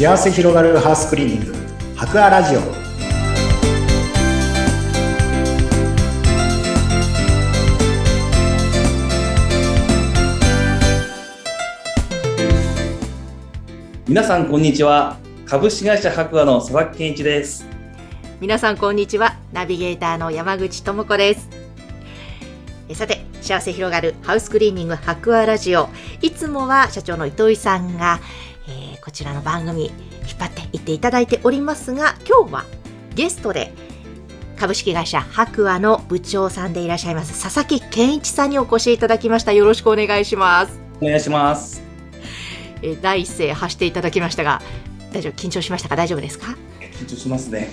幸せ広がるハウスクリーニング。博アラジオ。皆さんこんにちは。株式会社博アの佐々木健一です。皆さんこんにちは。ナビゲーターの山口智子です。えさて幸せ広がるハウスクリーニング博アラジオ。いつもは社長の糸井さんが、こちらの番組引っ張っていっていただいておりますが今日はゲストで株式会社博アの部長さんでいらっしゃいます佐々木健一さんにお越しいただきました。よろしくお願いします。お願いします。えー第一声発していただきましたが大丈夫？緊張しましたか？大丈夫ですか？緊張しますね。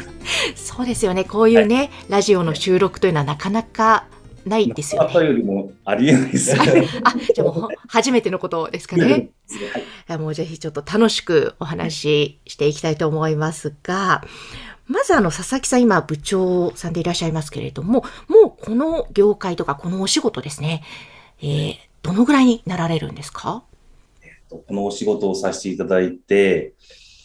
そうですよね。こういうね、ラジオの収録というのはなかなかないですよね。方よりもありえないですあじゃあもう初めてのことですかね。はいもうぜひちょっと楽しくお話ししていきたいと思いますが、まずあの佐々木さん今部長さんでいらっしゃいますけれども、もうこの業界とかこのお仕事ですね、えー、どのぐらいになられるんですか？このお仕事をさせていただいて、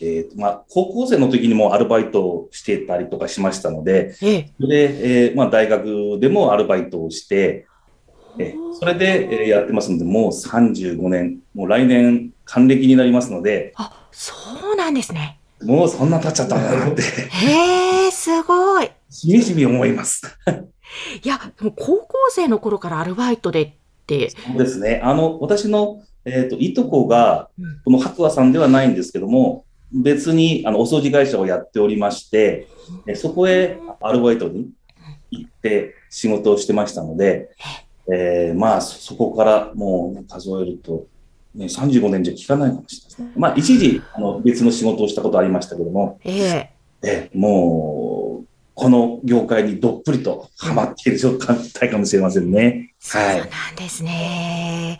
えーとまあ、高校生の時にもアルバイトをしてたりとかしましたので、ええ。それで、えーまあ、大学でもアルバイトをして、えーそれで、えーやってますので、もう35年、もう来年還暦になりますので、あ、そうなんですね。もうそんな経っちゃったんだなって、へえ、すごい。しみじみ思います。いや、もう高校生の頃からアルバイトでって、そうですね。あの、私の、えっ、と、いとこが、うんこの白亜さんではないんですけども、別に、あの、お掃除会社をやっておりまして、えそこへアルバイトに行って仕事をしてましたので、えーまあ、そそこからもう数えると、ね、35年じゃ聞かないかもしれない。まあ、一時、あの、別の仕事をしたことありましたけども、えええーもう、この業界にどっぷりとハマっている状態かもしれませんね。そうはいなんですね。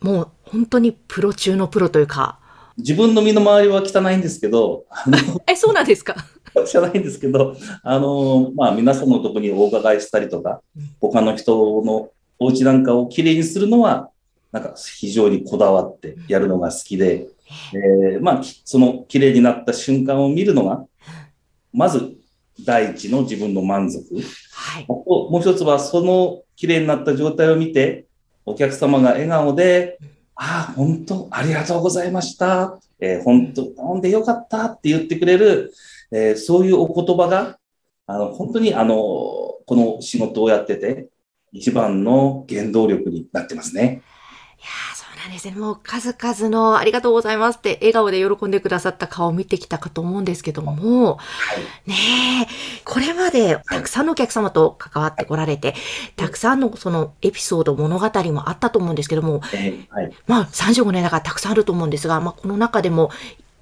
もう本当にプロ中のプロというか。自分の身の回りは汚いんですけど、え、そうなんですか？汚いんですけど、あの、まあ、皆さんのところにお伺いしたりとかうん、他の人のお家なんかをきれいにするのは、なんか非常にこだわってやるのが好きで、えーまあ、きそのきれいになった瞬間を見るのが、まず第一の自分の満足。はい。もう一つは、そのきれいになった状態を見て、お客様が笑顔で、ああ、本当、ありがとうございました。えー本当、飲んでよかったって言ってくれる、えーそういうお言葉が、あの、本当に、あの、この仕事をやってて、一番の原動力になってますね。いやーそうなんですね。もう数々のありがとうございますって笑顔で喜んでくださった顔を見てきたかと思うんですけども、ねえ、これまでたくさんのお客様と関わってこられて、たくさんのそのエピソード、物語もあったと思うんですけども。まあ35年だからたくさんあると思うんですが、まあこの中でも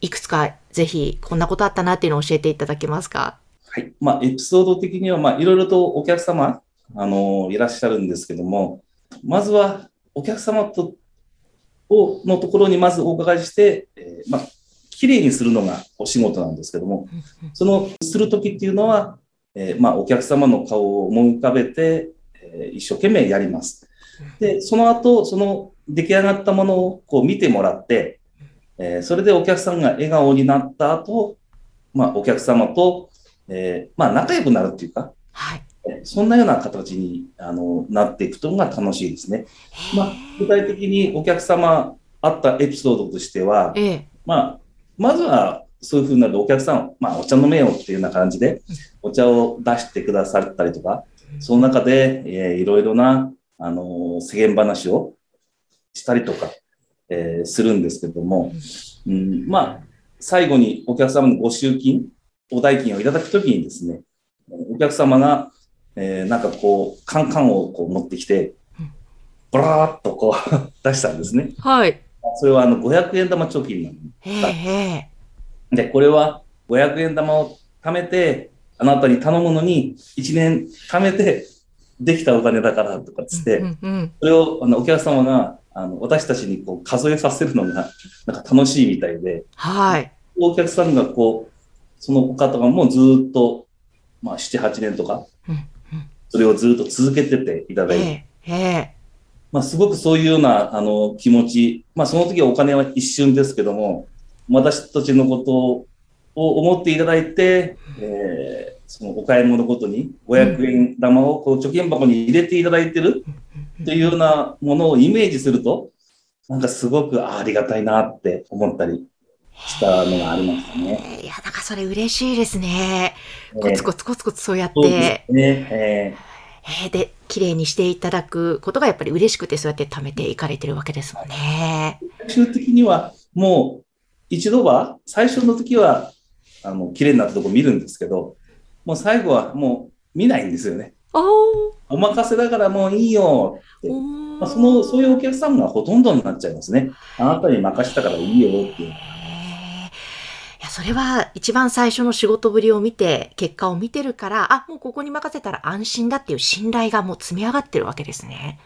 いくつかぜひこんなことあったなっていうのを教えていただけますか？はい。まあ、エピソード的には、まあ、いろいろとお客様、あの、いらっしゃるんですけども、まずは、お客様と、を、のところにまずお伺いして、えーまあ、綺麗にするのがお仕事なんですけども、その、するときっていうのは、えーまあ、お客様の顔を思い浮かべて、えー一生懸命やります。で、その後、その出来上がったものをこう見てもらって、えーそれでお客さんが笑顔になった後、まあ、お客様と、えーまあ、仲良くなるっていうか、はい。えーそんなような形にあのなっていくというのが楽しいですね。まあ、具体的にお客様あったエピソードとしては、ええ。まあ、まずはそういうふうになるとお客さん、まあ、お茶飲めよっていうような感じで、お茶を出してくださったりとか、その中で、えーいろいろな、あのー世間話をしたりとか、えーするんですけども、うん、まあ、最後にお客様のご集金、お代金をいただくときにですね、お客様が、えーなんかこう、カンカンをこう持ってきてうん、ブラーっとこう 出したんですね。はい。それはあの500円玉貯金なの。えええで、これは500円玉を貯めて、あなたに頼むのに、1年貯めてできたお金だからとかっつって、えうんうん。それをあのお客様があの私たちにこう数えさせるのがなんか楽しいみたいで、はい。お客さんがこう、その方がもうずーっと、まあ7、8年とか、うんうんそれをずっと続けてていただいて、ええええまあすごくそういうようなあの気持ち、まあその時はお金は一瞬ですけども、私たちのことを思っていただいて、えーそのお買い物ごとに500円玉をこう貯金箱に入れていただいてるというようなものをイメージすると、なんかすごくあありがたいなって思ったりしたのがありましたね。いや、なんかそれ嬉しいですね。コえーツコツコツコツそうやっそうでて、すね。ええーで、綺麗にしていただくことがやっぱり嬉しくてそうやって貯めていかれてるわけですもんね。ー最終的にはもう一度は、最初の時は、あの、綺麗になったとこ見るんですけど、もう最後はもう見ないんですよね。おーお任せだからもういいよって。おまあ、その、そういうお客さんがほとんどになっちゃいますね。あなたに任せたからいいよっていう。それは一番最初の仕事ぶりを見て、結果を見てるから、あ、もうここに任せたら安心だっていう信頼がもう積み上がってるわけですね。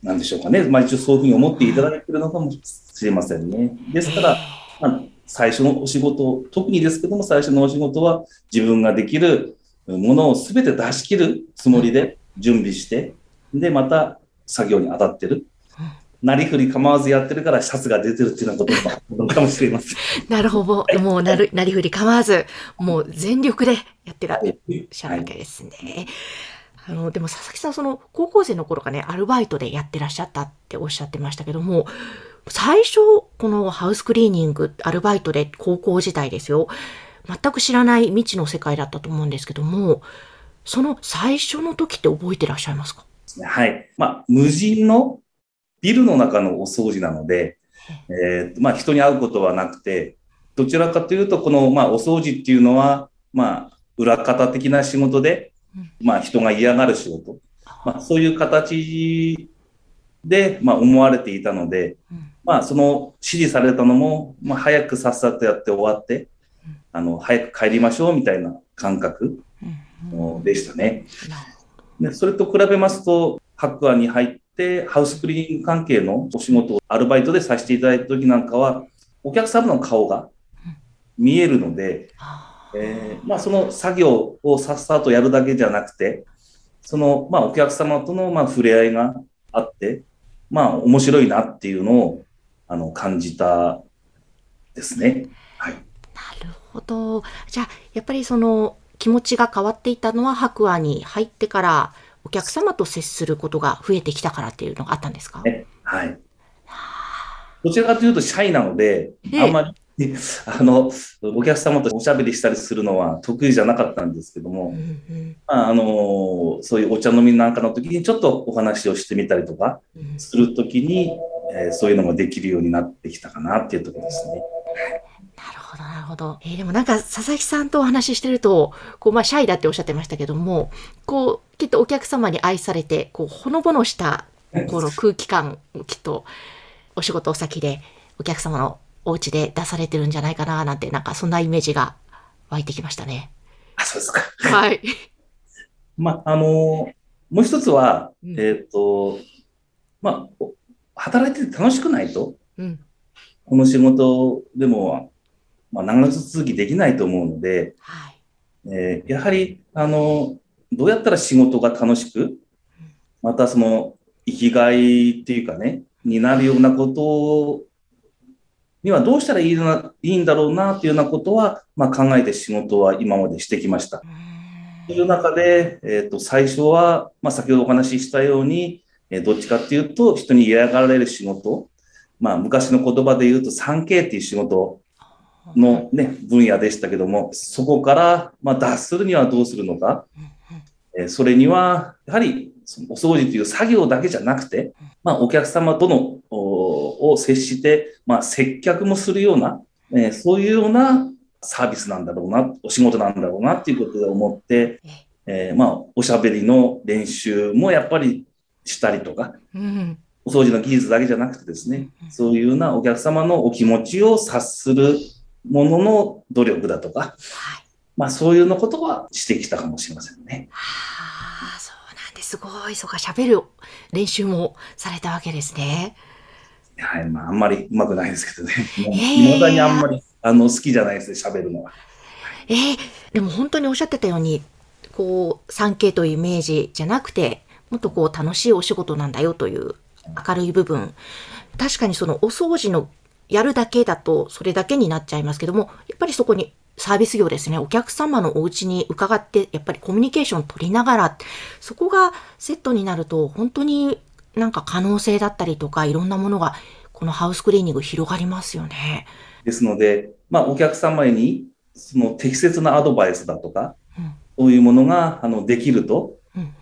なんでしょうかね。まあ一応そういうふうに思っていただいているのかもしれませんね。ですから、まあ、最初のお仕事、特にですけども、最初のお仕事は自分ができるものを全て出し切るつもりで準備して、で、また作業に当たってる。なりふり構わずやってるからシャツが出てるっていうようなこともあるのかもしれません。なるほど。もうなる、なりふり構わず、もう全力でやってらっはいしゃるわけですね。あの、でも佐々木さん、その高校生の頃からね、アルバイトでやってらっしゃったっておっしゃってましたけども、最初、このハウスクリーニング、アルバイトで高校時代ですよ。全く知らない未知の世界だったと思うんですけども、その最初の時って覚えてらっしゃいますか？はい。まあ、無人のビルの中のお掃除なので、えーまあ、人に会うことはなくて、どちらかというと、この、まあ、お掃除っていうのは、まあ、裏方的な仕事でうん、まあ、人が嫌がる仕事。まあ、そういう形で、まあ、思われていたので、うんまあ、その指示されたのも、まあ、早くさっさとやって終わってうん、あの、早く帰りましょうみたいな感覚でしたね。でそれと比べますと、白亜に入って、ハウスクリーニング関係のお仕事をアルバイトでさせていただいた時なんかは、お客様の顔が見えるので、えーまあ、その作業をさっさとやるだけじゃなくて、その、まあ、お客様との、まあ、触れ合いがあって、まあ、面白いなっていうのを、あの、感じたですね。はい。なるほど。じゃあ、やっぱりその気持ちが変わっていったのは白亜に入ってからお客様と接することが増えてきたからっていうのがあったんですか？ねはい。どちらかというと、シャイなので、ええあんまり、あの、お客様とおしゃべりしたりするのは得意じゃなかったんですけどもう、んうんまあ、あの、そういうお茶飲みなんかの時にちょっとお話をしてみたりとかうんする時に、えーそういうのができるようになってきたかなっていうところですね。なるほど。えーでもなんか佐々木さんとお話ししてると、こう、まあ、シャイだっておっしゃってましたけども、こう、きっとお客様に愛されて、こう、ほのぼのした、この空気感をきっと、お仕事先で、お客様のお家で出されてるんじゃないかな、なんて、なんかそんなイメージが湧いてきましたね。あ、そうですか。はい。まあ、あの、もう一つは、うんえっ、と、まあ、お働いてて楽しくないと、うん。この仕事でも、まあ、長続きできないと思うので、はい。えーやはり、あの、どうやったら仕事が楽しく、またその、生きがいっていうかね、になるようなことにはどうしたらいいな、いいんだろうなっていうようなことは、まあ、考えて仕事は今までしてきました。うという中で、えっ、と、最初は、まあ、先ほどお話ししたように、えーどっちかっていうと、人に嫌がられる仕事、まあ、昔の言葉で言うと 3K っていう仕事のね、分野でしたけども、そこから、まあ、脱するにはどうするのか、えーそれには、やはり、そのお掃除という作業だけじゃなくて、まあ、お客様との、おを接して、まあ、接客もするような、えーそういうようなサービスなんだろうな、お仕事なんだろうなっていうことで思って、えーまあ、おしゃべりの練習もやっぱりしたりとか、うん。お掃除の技術だけじゃなくてですね、そういうようなお客様のお気持ちを察するものの努力だとか、はい。まあそういうようなことはしてきたかもしれませんね。はあ、そうなんです。すごい。そうか、喋る練習もされたわけですね。はい、まああんまりうまくないですけどね。もうえーにあんまりあの好きじゃないですね、喋るのは。えーでも本当におっしゃってたように、こう、3K というイメージじゃなくて、もっとこう、楽しいお仕事なんだよという明るい部分。確かにそのお掃除のやるだけだとそれだけになっちゃいますけども、やっぱりそこにサービス業ですね、お客様のお家に伺って、やっぱりコミュニケーション取りながら、そこがセットになると、本当になんか可能性だったりとか、いろんなものが、このハウスクリーニング広がりますよね。ですので、まあ、お客様に、その適切なアドバイスだとか、うん、そういうものが、あの、できると、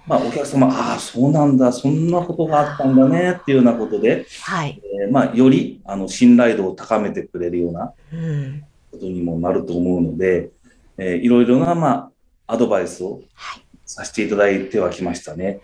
まあ、お客様、ああ、そうなんだ、そんなことがあったんだね、っていうようなことで、はい。えー、まあ、より、あの、信頼度を高めてくれるようなことにもなると思うので、えー、いろいろな、まあ、アドバイスをさせていただいてはきましたね。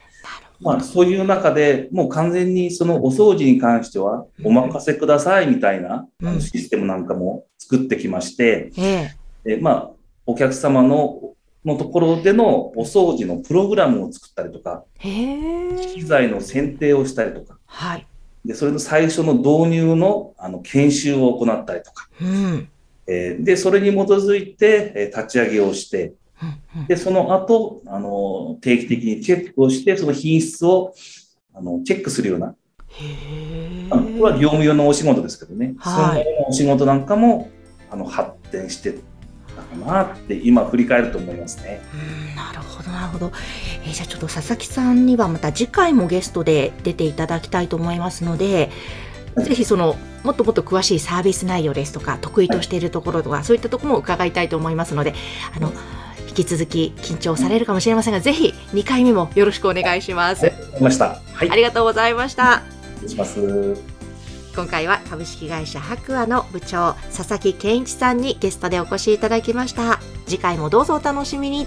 まあ、そういう中でもう完全にそのお掃除に関してはお任せくださいみたいな、うん、システムなんかも作ってきまして、ええ。まあ、お客様ののところでのお掃除のプログラムを作ったりとか、機材の選定をしたりとか、はい、でそれの最初の導入のあの研修を行ったりとか、うん。えー、でそれに基づいて、えー、立ち上げをして、でその後あの定期的にチェックをして、その品質をあのチェックするような、あのこれは業務用のお仕事ですけどね、はい、そのお仕事なんかもあの発展してかなって今振り返ると思いますね。うんなるほどなるほど、えー、じゃあちょっと佐々木さんにはまた次回もゲストで出ていただきたいと思いますので、はい、ぜひそのもっともっと詳しいサービス内容ですとか得意としているところとか、はい、そういったところも伺いたいと思いますのであの引き続き緊張されるかもしれませんが、ぜひ2回目もよろしくお願いします。ました。はい、ありがとうございました。失礼します。今回は株式会社白亜の部長佐々木健一さんにゲストでお越しいただきました。次回もどうぞお楽しみに。